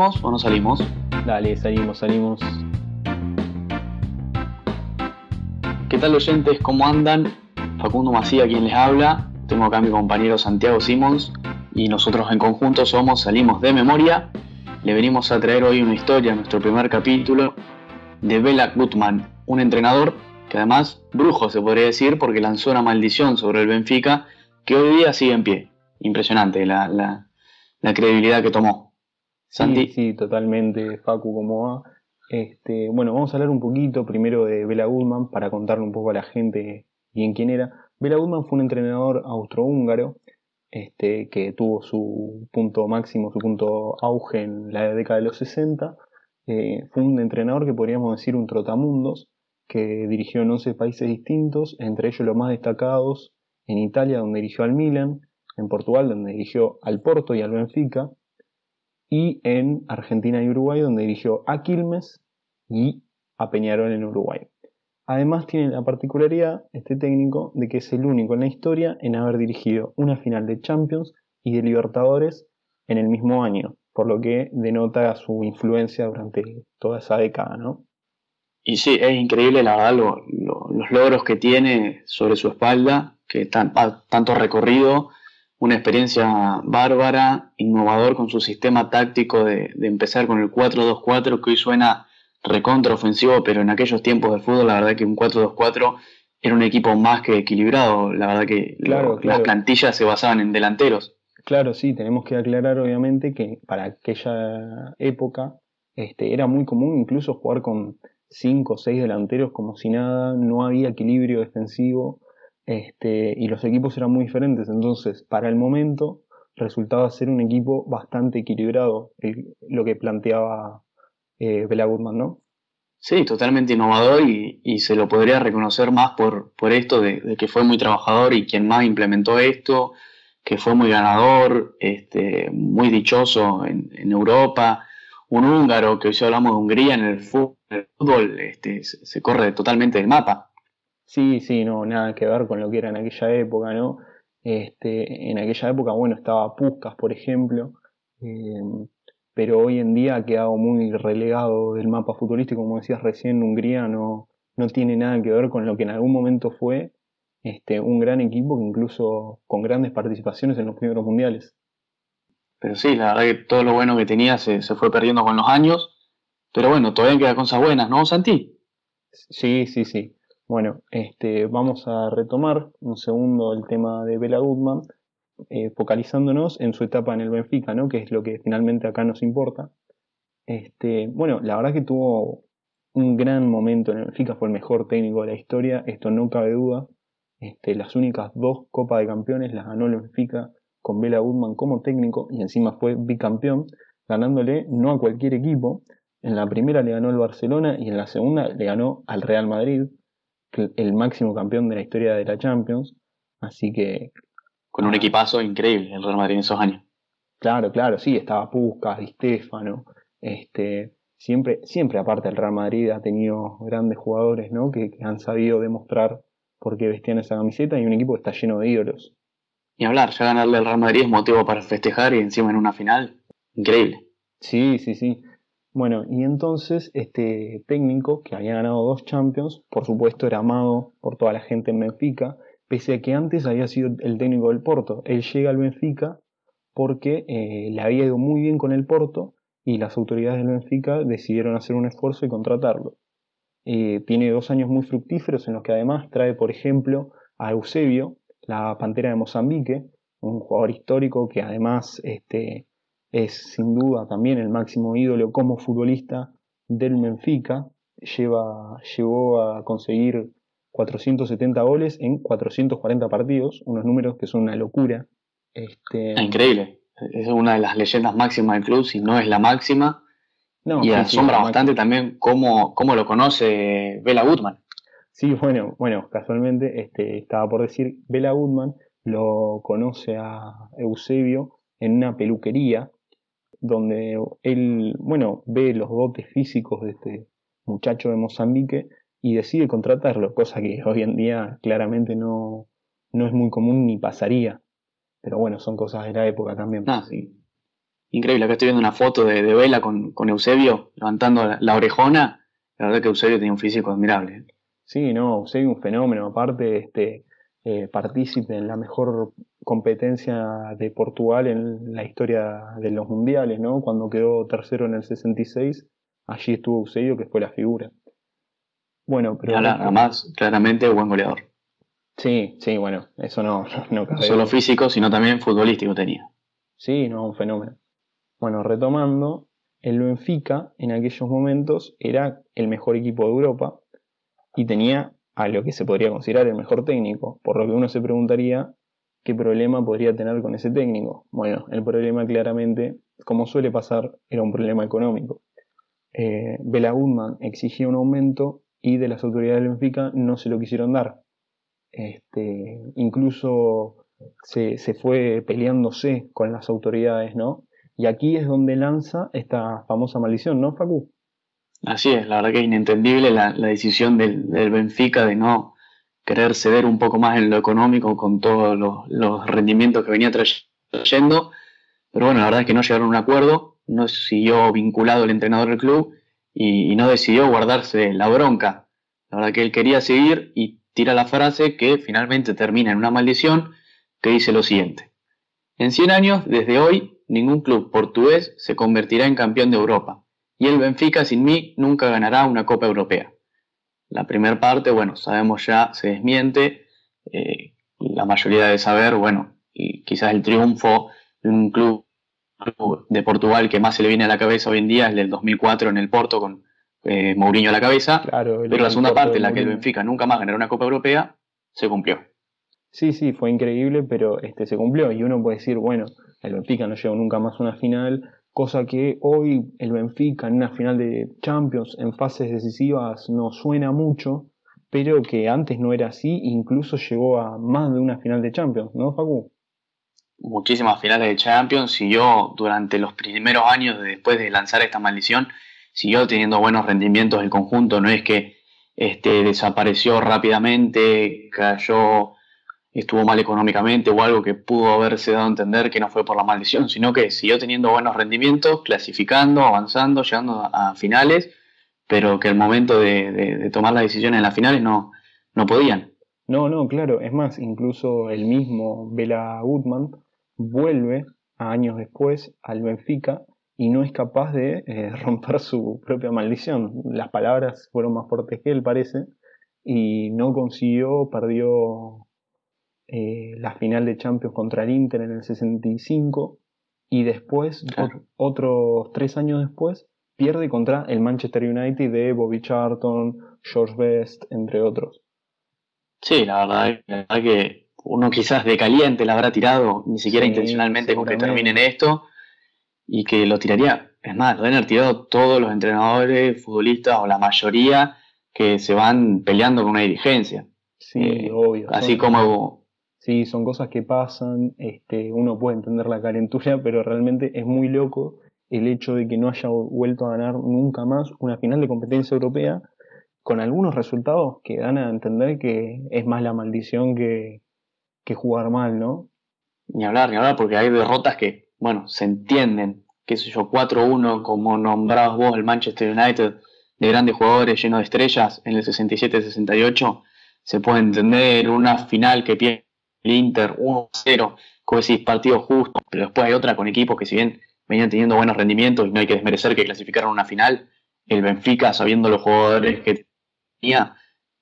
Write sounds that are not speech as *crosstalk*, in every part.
¿Salimos o no salimos? Dale, salimos, salimos. ¿Qué tal oyentes? ¿Cómo andan? Facundo Macía quien les habla. Tengo acá a mi compañero Santiago Simons y nosotros en conjunto somos Salimos de Memoria. Le venimos a traer hoy una historia, nuestro primer capítulo, de Bela Gutmann, un entrenador que además brujo se podría decir porque lanzó una maldición sobre el Benfica que hoy día sigue en pie. Impresionante la, credibilidad que tomó. Santi. Sí, sí, totalmente, Facu, como va. Este, bueno, vamos a hablar un poquito primero de Bela Gutmann para contarle un poco a la gente bien quién era. Bela Gutmann fue un entrenador austrohúngaro este, que tuvo su punto máximo, su punto auge en la década de los 60. Eh, fue un entrenador que podríamos decir un trotamundos, que dirigió en 11 países distintos, entre ellos los más destacados en Italia, donde dirigió al Milan, en Portugal, donde dirigió al Porto y al Benfica, y en Argentina y Uruguay, donde dirigió a Quilmes y a Peñarol en Uruguay. Además tiene la particularidad, este técnico, de que es el único en la historia en haber dirigido una final de Champions y de Libertadores en el mismo año, por lo que denota su influencia durante toda esa década, ¿no? Y sí, es increíble la verdad los logros que tiene sobre su espalda, que tan, tanto recorrido, una experiencia bárbara, innovador con su sistema táctico de, de empezar con el 4-2-4 que hoy suena recontraofensivo, pero en aquellos tiempos de fútbol la verdad que un 4-2-4 era un equipo más que equilibrado, la verdad que las plantillas se basaban en delanteros. Claro, sí, tenemos que aclarar obviamente que para aquella época este, era muy común incluso jugar con 5 o 6 delanteros como si nada, no había equilibrio defensivo este, y los equipos eran muy diferentes, entonces para el momento resultaba ser un equipo bastante equilibrado, lo que planteaba eh, Bela ¿no? Sí, totalmente innovador y, se lo podría reconocer más por, por esto de, que fue muy trabajador y quien más implementó esto, que fue muy ganador, este, muy dichoso en, Europa, un húngaro, que hoy hablamos de Hungría en el fútbol, este, se, corre totalmente del mapa. Sí, sí, no, nada que ver con lo que era en aquella época, ¿no? Este, en aquella época, bueno, estaba Puskas, por ejemplo, eh, pero hoy en día ha quedado muy relegado del mapa futbolístico, como decías recién, Hungría no, no tiene nada que ver con lo que en algún momento fue este, un gran equipo que incluso con grandes participaciones en los primeros mundiales. Pero sí, la verdad que todo lo bueno que tenía se, fue perdiendo con los años, pero bueno, todavía quedan cosas buenas, ¿no, Santi? Sí, sí, sí. Bueno, este, vamos a retomar un segundo el tema de Bela Goodman eh, focalizándonos en su etapa en el Benfica, ¿no? que es lo que finalmente acá nos importa. Este, bueno, la verdad que tuvo un gran momento en el Benfica, fue el mejor técnico de la historia, esto no cabe duda. Este, las únicas dos Copas de Campeones las ganó el Benfica con Bela Goodman como técnico y encima fue bicampeón, ganándole no a cualquier equipo. En la primera le ganó el Barcelona y en la segunda le ganó al Real Madrid, el máximo campeón de la historia de la Champions. Así que con un equipazo increíble el Real Madrid en esos años. Claro, claro, sí, estaba Puskas, Di Stefano, este, siempre, siempre aparte el Real Madrid ha tenido grandes jugadores, ¿no? Que, han sabido demostrar por qué vestían esa camiseta y un equipo que está lleno de ídolos. Y hablar, ya ganarle al Real Madrid es motivo para festejar y encima en una final, increíble. Sí, sí, sí. Bueno, y entonces este técnico que había ganado dos Champions, por supuesto era amado por toda la gente en Benfica, pese a que antes había sido el técnico del Porto. Él llega al Benfica porque eh, le había ido muy bien con el Porto y las autoridades del Benfica decidieron hacer un esfuerzo y contratarlo. Eh, tiene dos años muy fructíferos en los que además trae, por ejemplo, a Eusebio, la pantera de Mozambique, un jugador histórico que además este, es sin duda también el máximo ídolo como futbolista del Benfica. Lleva, llegó a conseguir 470 goles en 440 partidos, unos números que son una locura. Este... Increíble, es una de las leyendas máximas del club, si no es la máxima. y asombra bastante también cómo, cómo, lo conoce Bela Goodman. Sí, bueno, bueno, casualmente este, estaba por decir, Bela Goodman lo conoce a Eusebio en una peluquería donde él, bueno, ve los dotes físicos de este muchacho de Mozambique y decide contratarlo, cosa que *laughs* hoy en día claramente no, no es muy común ni pasaría. Pero bueno, son cosas de la época también. Ah, sí. increíble. Acá estoy viendo una foto de, Vela con, Eusebio levantando la, orejona. La verdad que Eusebio tenía un físico admirable. Sí, no, Eusebio un fenómeno. Aparte, este, eh, partícipe en la mejor competencia de Portugal en la historia de los mundiales, ¿no? Cuando quedó tercero en el 66, allí estuvo Eusebio, que fue la figura. Bueno, pero. Además, claramente buen goleador. Sí, sí, bueno, eso no, no, no solo físico, sino también futbolístico tenía. Sí, no, un fenómeno. Bueno, retomando, el Benfica en aquellos momentos era el mejor equipo de Europa y tenía a lo que se podría considerar el mejor técnico, por lo que uno se preguntaría qué problema podría tener con ese técnico. Bueno, el problema claramente, como suele pasar, era un problema económico. Eh, Bela Goodman exigía un aumento y de las autoridades del Benfica no se lo quisieron dar. Este, incluso se, se, fue peleándose con las autoridades, ¿no? Y aquí es donde lanza esta famosa maldición, ¿no, Facu? Así es, la verdad que es inentendible la, decisión del, Benfica de no querer ceder un poco más en lo económico con todos los, rendimientos que venía trayendo. Pero bueno, la verdad es que no llegaron a un acuerdo, no siguió vinculado el entrenador del club y, no decidió guardarse la bronca. La verdad que él quería seguir y tira la frase que finalmente termina en una maldición que dice lo siguiente. En 100 años, desde hoy, ningún club portugués se convertirá en campeón de Europa y el Benfica sin mí nunca ganará una Copa Europea. La primera parte, bueno, sabemos ya, se desmiente, eh, la mayoría debe saber, bueno, y quizás el triunfo de un club de Portugal que más se le viene a la cabeza hoy en día es el del 2004 en el Porto con eh, Mourinho a la cabeza, pero la segunda parte en la que el Benfica nunca más ganará una Copa Europea, se cumplió. Sí, sí, fue increíble, pero este se cumplió y uno puede decir, bueno, el Benfica no llegó nunca más a una final, cosa que hoy el Benfica en una final de Champions en fases decisivas no suena mucho, pero que antes no era así, incluso llegó a más de una final de Champions, ¿no, Facu? Muchísimas finales de Champions, siguió durante los primeros años después de lanzar esta maldición, siguió teniendo buenos rendimientos el conjunto, no es que este, desapareció rápidamente, cayó estuvo mal económicamente o algo que pudo haberse dado a entender que no fue por la maldición, sino que siguió teniendo buenos rendimientos, clasificando, avanzando, llegando a, finales, pero que el momento de, tomar las decisiones en las finales no, no podían. No, no, claro, es más, incluso el mismo Bela Goodman vuelve años después al Benfica y no es capaz de eh, *laughs* romper su propia maldición. Las palabras fueron más fuertes que él, parece, y no consiguió, perdió eh, la final de Champions contra el Inter en el 65 y después, otros tres años después, pierde contra el Manchester United de Bobby Charlton, George Best, entre otros. Sí, la verdad, que uno quizás de caliente la habrá tirado, ni siquiera intencionalmente con que terminen esto, y que lo tiraría. Es más, lo han tirado todos los entrenadores, futbolistas o la mayoría que se van peleando con una dirigencia. Sí, eh, obvio. Así como Sí, son cosas que pasan, este, uno puede entender la calentura, *laughs* pero realmente es muy loco el hecho de que no haya vuelto a ganar nunca más una final de competencia europea con algunos resultados que dan a entender que es más la maldición que, que jugar mal, ¿no? Ni hablar, ni hablar, porque hay derrotas que, bueno, se entienden, qué sé yo, 4-1, como nombrabas vos el Manchester United, de grandes jugadores llenos de estrellas en el 67-68, se puede entender una final que pierde el Inter 1-0, como decís, partido justo, pero después hay otra con equipos que si bien venían teniendo buenos rendimientos y no hay que desmerecer que clasificaron una final, el Benfica, sabiendo los jugadores que tenía,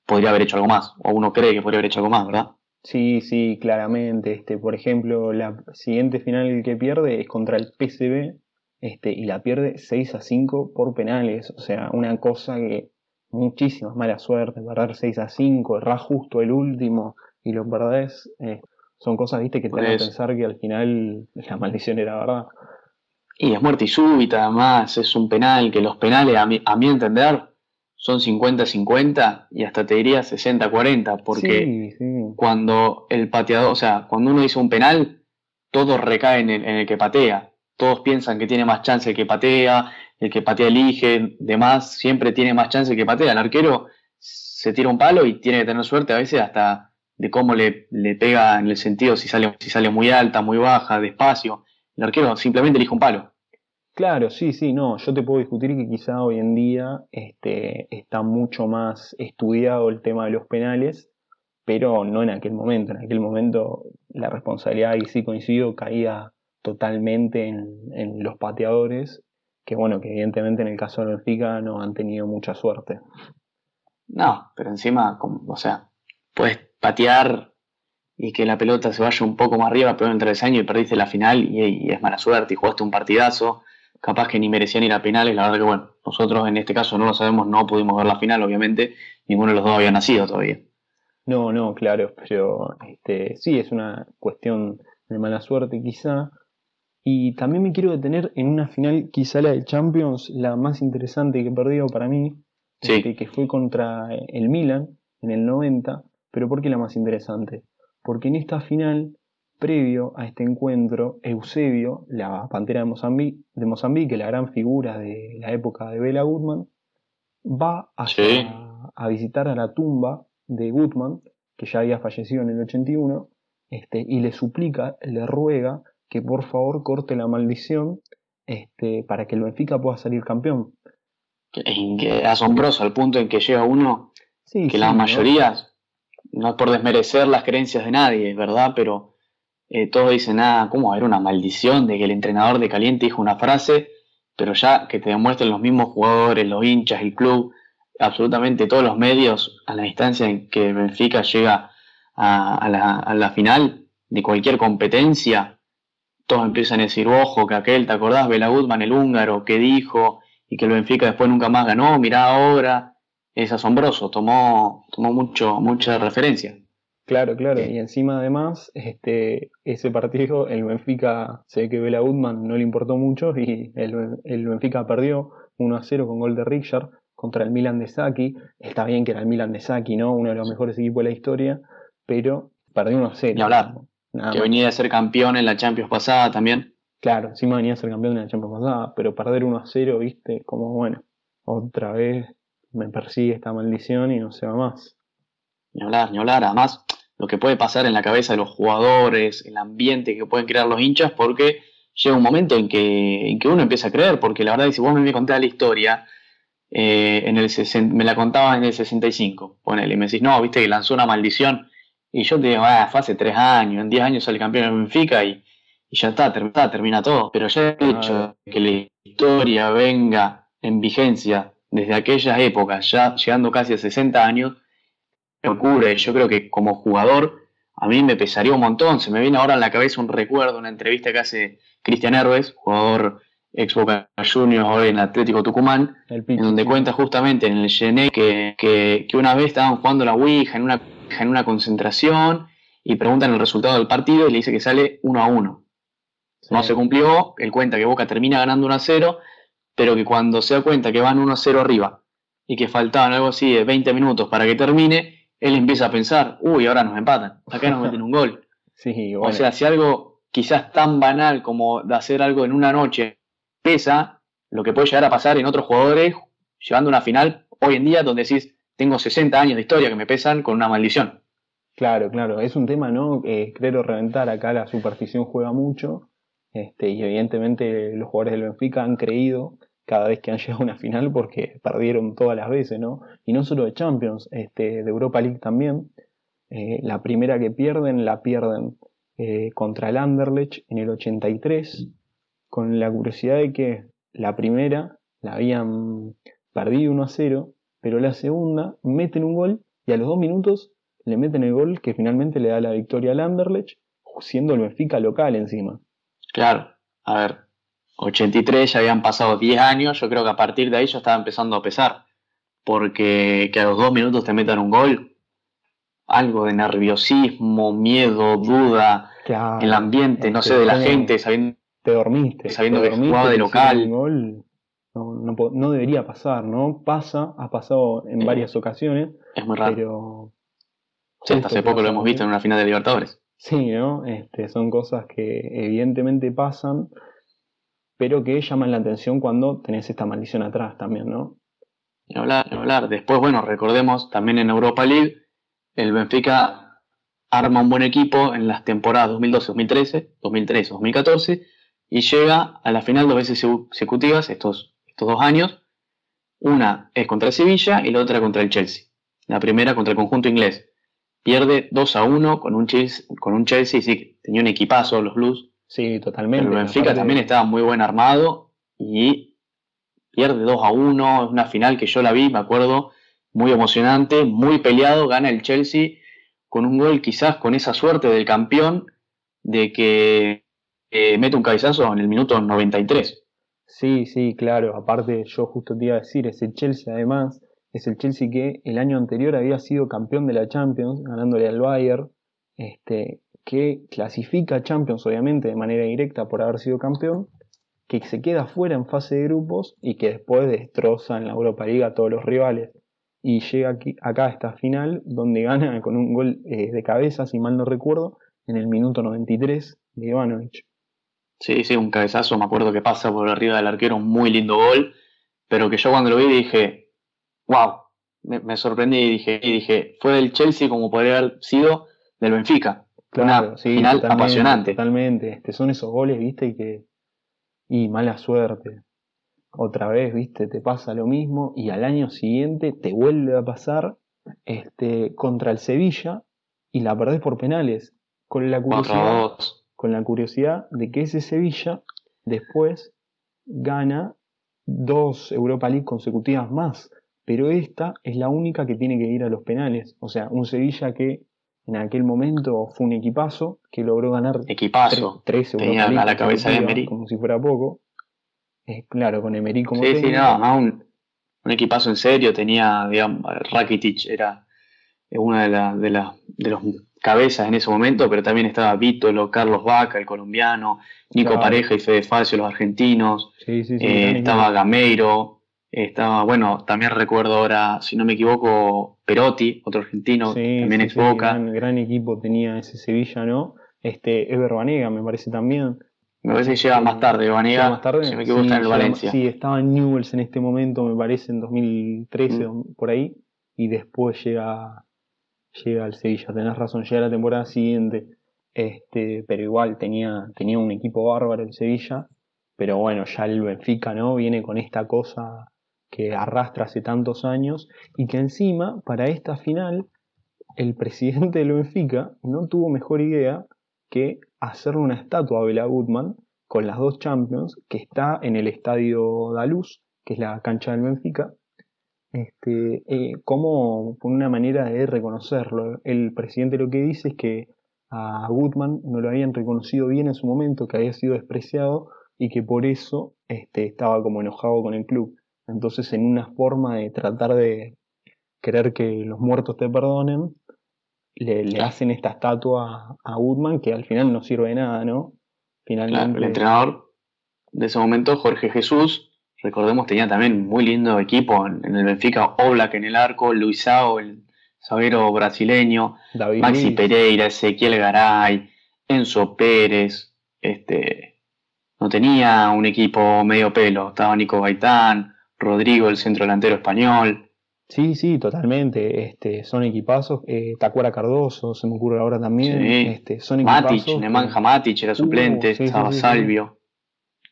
podría haber hecho algo más, o uno cree que podría haber hecho algo más, ¿verdad? Sí, sí, claramente. Este, por ejemplo, la siguiente final que pierde es contra el PSV este, y la pierde 6 a 5 por penales. O sea, una cosa que muchísimas mala suerte, perder 6 a 5, errar justo el último, y lo perdés, eh, son cosas, viste, que te hacen pensar que al final *laughs* la maldición era verdad. Y es muerte y súbita, además, es un penal, que los penales, a mi, a mi entender, son 50-50 y hasta te diría 60-40, porque cuando el pateador, o sea, cuando uno dice un penal, todo recae en el, que patea. Todos piensan que tiene más chance el que patea, el que patea elige, demás, siempre tiene más chance el que patea. El arquero se tira un palo y tiene que tener suerte a veces hasta de cómo le, le, pega en el sentido si sale, si sale muy alta, muy baja, despacio. El arquero simplemente elige un palo. Claro, sí, sí, no, yo te puedo discutir que quizá hoy en día este, está mucho más estudiado el tema de los penales, pero no en aquel momento. En aquel momento la responsabilidad, y sí coincido, caía totalmente en, los pateadores, que bueno, que evidentemente en el caso de Benfica no han tenido mucha suerte. No, pero encima, o sea, puedes patear y que la pelota se vaya un poco más arriba, pero en el travesaño y perdiste la final y, y, es mala suerte y jugaste un partidazo capaz que ni merecían ir a penales. La verdad que, bueno, nosotros en este caso no lo sabemos, no pudimos ver la final, obviamente, ninguno de los dos había nacido todavía. No, no, claro, pero este, sí, es una cuestión de mala suerte quizá. Y también me quiero detener en una final, quizá la de Champions, la más interesante que he perdido para mí, este, que fue contra el Milan en el 90. Pero ¿por qué la más interesante? Porque en esta final Previo a este encuentro, Eusebio, la pantera de Mozambique, de Mozambique, la gran figura de la época de Bela Gutmann, va a, a, visitar a la tumba de Gutmann, que ya había fallecido en el 81, este, y le suplica, le ruega que por favor corte la maldición este, para que el Benfica pueda salir campeón. Es asombroso al punto en que llega uno que la mayoría, ¿no? No es por desmerecer las creencias de nadie, ¿verdad? Pero eh, todos dicen, ah, ¿cómo? Era una maldición de que el entrenador de Caliente dijo una frase, pero ya que te demuestren los mismos jugadores, los hinchas, el club, absolutamente todos los medios a la distancia en que Benfica llega a, la, final de cualquier competencia, todos empiezan a decir, ojo, que aquel, ¿te acordás? Bela Gutman, el húngaro, que dijo, y que el Benfica después nunca más ganó, mirá ahora, es asombroso, tomó, tomó mucho, mucha referencia. Claro, claro. Y encima además, este, ese partido, el Benfica, se ve que Bela Udman no le importó mucho y el, Benfica perdió 1 a 0 con gol de Richard contra el Milan de Saki. Está bien que era el Milan de Saki, ¿no? Uno de los mejores equipos de la historia, pero perdió 1 a 0. Ni hablar. que venía a ser campeón en la Champions pasada también. Claro, encima venía a ser campeón en la Champions pasada, pero perder 1 a 0, viste, como bueno, otra vez me persigue esta maldición y no se va más. Ni hablar, ni hablar. Además, lo que puede pasar en la cabeza de los jugadores, el ambiente que pueden crear los hinchas, porque llega un momento en que, en que uno empieza a creer, porque la verdad, si vos me contás la historia, eh, en el me la contabas en el 65, ponele, y me decís, no, viste que lanzó una maldición, y yo te digo, ah, fue hace tres años, en diez años sale campeón en Benfica y, ya está, termina todo. Pero ya el hecho de que la historia venga en vigencia desde aquellas épocas, ya llegando casi a 60 años, me ocurre. Yo creo que como jugador a mí me pesaría un montón. Se me viene ahora en la cabeza un recuerdo, una entrevista que hace Cristian Herbes, jugador ex Boca Juniors hoy en Atlético Tucumán, en donde cuenta justamente en el Gené que, que, una vez estaban jugando la Ouija en una, en una concentración y preguntan el resultado del partido y le dice que sale 1 a 1. No se cumplió, él cuenta que Boca termina ganando 1 a 0, pero que cuando se da cuenta que van 1 a 0 arriba y que faltaban algo así de 20 minutos para que termine, él empieza a pensar, uy, ahora nos empatan, acá nos meten un gol. *laughs* Sí, O sea, si algo quizás tan banal como de hacer algo en una noche pesa, lo que puede llegar a pasar en otros jugadores, llevando una final hoy en día donde decís, tengo 60 años de historia que me pesan con una maldición. Claro, claro, es un tema, ¿no? Eh, creo reventar, acá la superstición juega mucho, este, y evidentemente los jugadores del Benfica han creído cada vez que han *laughs* llegado a una final porque perdieron todas las veces, ¿no? Y no solo de Champions, este, de Europa League también. Eh, la primera que pierden, la pierden eh, contra el Anderlecht en el 83, con la curiosidad de que la primera la habían perdido 1 a 0, pero la segunda meten un gol y a los dos minutos le meten el gol que finalmente le da la victoria al Anderlecht, siendo el Benfica local encima. Claro, a ver, 83 ya habían pasado 10 años, yo creo que a partir de ahí yo estaba empezando a pesar, porque que a los dos minutos te metan un gol, algo de nerviosismo, miedo, duda, el ambiente, no sé, de la gente, sabiendo, te dormiste, sabiendo que jugaba de local. no, debería pasar, ¿no? Pasa, ha pasado en varias ocasiones. Es muy raro. Pero sí, hasta hace poco lo hemos visto en una final de Libertadores. Sí, ¿no? Este, son cosas que evidentemente pasan pero que llaman la atención cuando tenés esta maldición atrás también, ¿no? Ni hablar, ni hablar. Después, bueno, recordemos también en Europa League, el Benfica arma un buen equipo en las temporadas 2012-2013, 2013-2014, y llega a la final dos veces consecutivas estos, estos dos años. Una es contra el Sevilla y la otra contra el Chelsea. La primera contra el conjunto inglés. Pierde 2 a 1 con un Chelsea, con un Chelsea sí, tenía un equipazo los Blues. Sí, totalmente. Pero Benfica también estaba muy buen armado y pierde 2 a 1. Es una final que yo la vi, me acuerdo, muy emocionante, muy peleado. Gana el Chelsea con un gol quizás con esa suerte del campeón de que eh, mete un cabezazo en el minuto 93. Sí, sí, claro. Aparte, yo justo te iba a decir, ese Chelsea además es el Chelsea que el año anterior había sido campeón de la Champions, ganándole al Bayern, este, que clasifica a Champions obviamente de manera directa por haber sido campeón, que se queda fuera en fase de grupos y que después destroza en la Europa League a todos los rivales. Y llega aquí, acá a esta final donde gana con un gol eh, de cabeza, si mal no recuerdo, en el minuto 93 de Ivanovic. Sí, sí, un cabezazo, me acuerdo que pasa por arriba del arquero, un muy lindo gol, pero que yo cuando lo vi dije, wow, me, sorprendí y dije, y dije, fue del Chelsea como podría haber sido del Benfica. Una final apasionante. Totalmente, este, son esos goles, viste, y que, y mala suerte. Otra vez, viste, te pasa lo mismo y al año siguiente te vuelve a pasar este, contra el Sevilla y la perdés por penales. Con la curiosidad, con la curiosidad de que ese Sevilla después gana dos Europa League consecutivas más, pero esta es la única que tiene que ir a los penales. O sea, un Sevilla que en aquel momento fue un equipazo que logró ganar equipazo. tres, Tenía a la cabeza de Emery. Como si fuera poco. claro, con Emery como Sí, sí, no, un, un, equipazo en serio. Tenía, digamos, Rakitic era una de, de, de los cabezas en ese momento, pero también estaba Vítolo, Carlos Vaca, el colombiano, Nico Pareja y Fede Facio, los argentinos, eh, estaba Gameiro, estaba, bueno, también recuerdo ahora, si no me equivoco, Perotti, otro argentino, también es Boca. Gran, gran, equipo tenía ese Sevilla, ¿no? Este, Ever Banega, me parece también. Me parece que llega más tarde, Banega, más tarde? si me equivoco, está en el Valencia. Sí, estaba en Newells en este momento, me parece, en 2013 mm. por ahí, y después llega llega al Sevilla, tenés razón, llega la temporada siguiente, este, pero igual tenía, tenía un equipo bárbaro el Sevilla, pero bueno, ya el Benfica, ¿no? Viene con esta cosa que arrastra hace tantos años y que encima, para esta final, el presidente del Benfica no tuvo mejor idea que hacerle una estatua a Bela Goodman con las dos Champions que está en el estadio Daluz, que es la cancha del Benfica, este, eh, como una manera de reconocerlo. El presidente lo que dice es que a Goodman no lo habían reconocido bien en su momento, que había sido despreciado y que por eso este, estaba como enojado con el club. Entonces, en una forma de tratar de querer que los muertos te perdonen, le, hacen esta estatua a Goodman que al final no sirve de nada, ¿no? Finalmente. el entrenador de ese momento, Jorge Jesús, recordemos, tenía también muy lindo equipo en, el Benfica, Oblak en el arco, Luisao, el zaguero brasileño, Maxi Pereira, Ezequiel Garay, Enzo Pérez, este, no tenía un equipo medio pelo, estaba Nico Gaitán, Rodrigo, el centro delantero español. Sí, sí, totalmente. Este, son equipazos. Eh, Tacuara Cardoso, se me ocurre ahora también. Este, son Matic, Nemanja Matic era suplente, uh, estaba Salvio.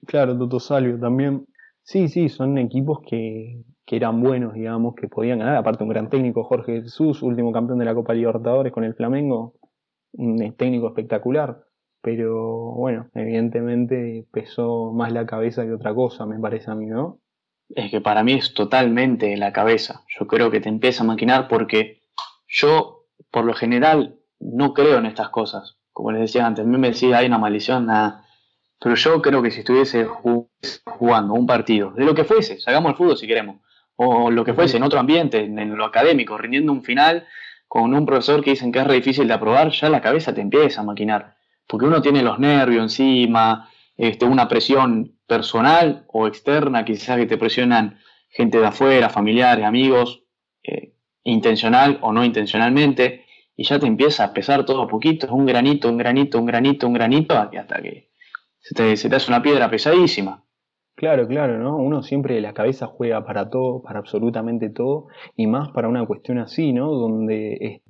Claro, Toto Salvio también. Sí, sí, son equipos que, eran buenos, digamos, que podían ganar. Aparte, un gran técnico, Jorge Jesús, último campeón de la Copa Libertadores con el Flamengo, un técnico espectacular. Pero bueno, evidentemente pesó más la cabeza que otra cosa, me parece a mí, ¿no? Es que para mí es totalmente la cabeza. Yo creo que te empieza a maquinar porque yo, por lo general, no creo en estas cosas. Como les decía antes, a mí me decía, hay una maldición, nada pero yo creo que si estuviese jugando un partido, de lo que fuese, sacamos el fútbol si queremos, o lo que fuese en otro ambiente, en lo académico, rindiendo un final con un profesor que dicen que es difícil de aprobar, ya la cabeza te empieza a maquinar. Porque uno tiene los nervios encima, este, una presión personal o externa, quizás que te presionan gente de afuera, familiares, amigos, eh, intencional o no intencionalmente, y ya te empieza a pesar todo a poquito, es un granito, un granito, un granito, un granito, hasta que se te, hace una piedra pesadísima. Claro, claro, ¿no? Uno siempre la cabeza juega para todo, para absolutamente todo, y más para una cuestión así, ¿no? Donde,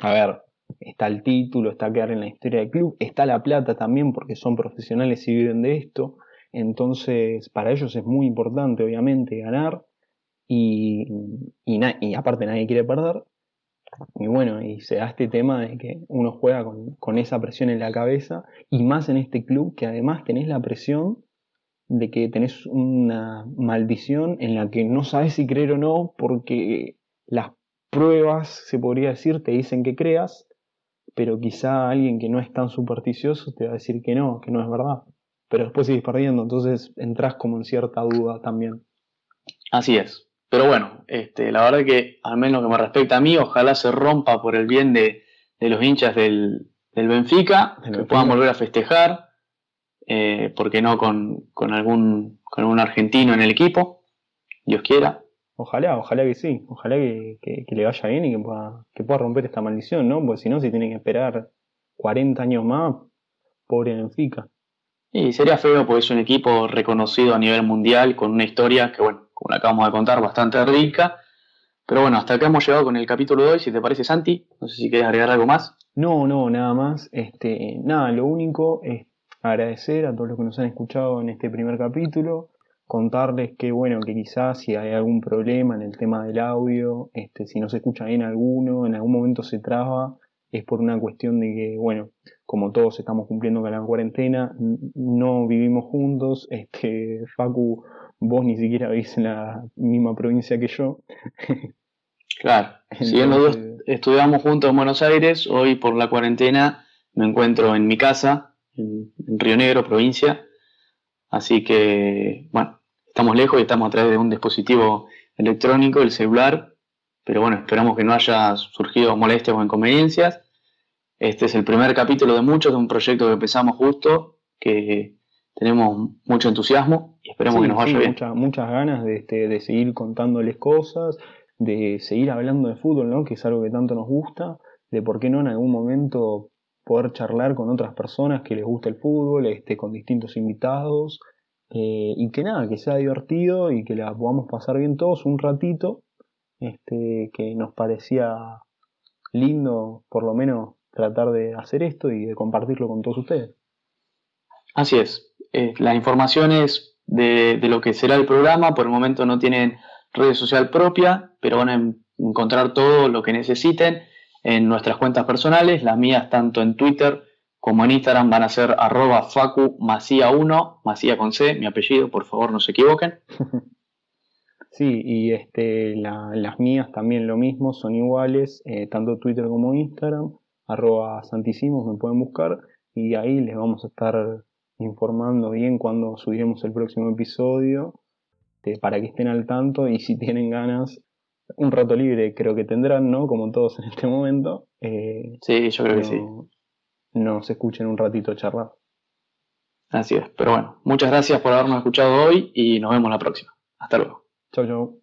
a ver, está el título, está quedar en la historia del club, está la plata también porque son profesionales y viven de esto. Entonces, para ellos es muy importante, obviamente, ganar y, y, aparte nadie quiere perder. Y bueno, y se da este tema de que uno juega con, con, esa presión en la cabeza y más en este club que además tenés la presión de que tenés una maldición en la que no sabes si creer o no porque las pruebas, se podría decir, te dicen que creas, pero quizá alguien que no es tan supersticioso te va a decir que no, que no es verdad. Pero después sigues perdiendo, entonces entras como en cierta duda también. Así es. Pero bueno, este, la verdad que al menos que me respecta a mí, ojalá se rompa por el bien de, los hinchas del, Benfica, que puedan volver a festejar, eh, porque no con, con, algún, con algún argentino en el equipo, Dios quiera. Ojalá, ojalá que sí, ojalá que, le vaya bien y que pueda, que pueda romper esta maldición, ¿no? Porque si no, si tienen que esperar 40 años más, pobre Benfica. Y sería feo porque es un equipo reconocido a nivel mundial con una historia que, bueno, como la acabamos de contar, bastante rica. Pero bueno, hasta acá hemos llegado con el capítulo de hoy, si te parece Santi, no sé si quieres agregar algo más. No, no, nada más. Este, nada, lo único es agradecer a todos los que nos han escuchado en este primer capítulo contarles que bueno, que quizás si hay algún problema en el tema del audio, este, si no se escucha bien alguno, en algún momento se traba, es por una cuestión de que, bueno, como todos estamos cumpliendo con la cuarentena, no vivimos juntos, *laughs* este, Facu, vos ni siquiera vivís en la misma provincia que yo. Claro, *laughs* si bien los dos estudiamos juntos en Buenos Aires, hoy por la cuarentena me encuentro en mi casa, en Río Negro, provincia, así que, bueno, estamos lejos y estamos a través de un dispositivo electrónico, el celular, pero bueno, esperamos que no haya surgido molestias o inconveniencias. Este es el primer capítulo de muchos de un proyecto que empezamos justo, que tenemos mucho entusiasmo y esperemos que nos vaya bien. muchas ganas de, este, de seguir contándoles cosas, de seguir hablando de fútbol, ¿no? que es algo que tanto nos gusta, de por qué no en algún momento poder charlar con otras personas que les gusta el fútbol, este, con distintos invitados, eh, y que nada, que sea divertido y que la podamos pasar bien todos un ratito, este, que nos parecía lindo por lo menos tratar de hacer esto y de compartirlo con todos ustedes. Así es, eh, las informaciones de, de, lo que será el programa por el momento no tienen red social propia, pero van a encontrar todo lo que necesiten en nuestras cuentas personales, las mías tanto en Twitter como en Instagram van a ser arroba facu 1, Macía con C, mi apellido, por favor no se equivoquen. *laughs* Sí, y este, las mías también lo mismo, son iguales, eh, tanto Twitter como Instagram, arroba santísimos me pueden buscar y ahí les vamos a estar informando bien cuando subiremos el próximo episodio eh, para que estén al tanto y si tienen ganas, un rato libre creo que tendrán, ¿no? Como todos en este momento. Eh, sí, yo creo que sí nos escuchen un ratito charlar. Así es. Pero bueno, muchas gracias por habernos escuchado hoy y nos vemos la próxima. Hasta luego. 就仲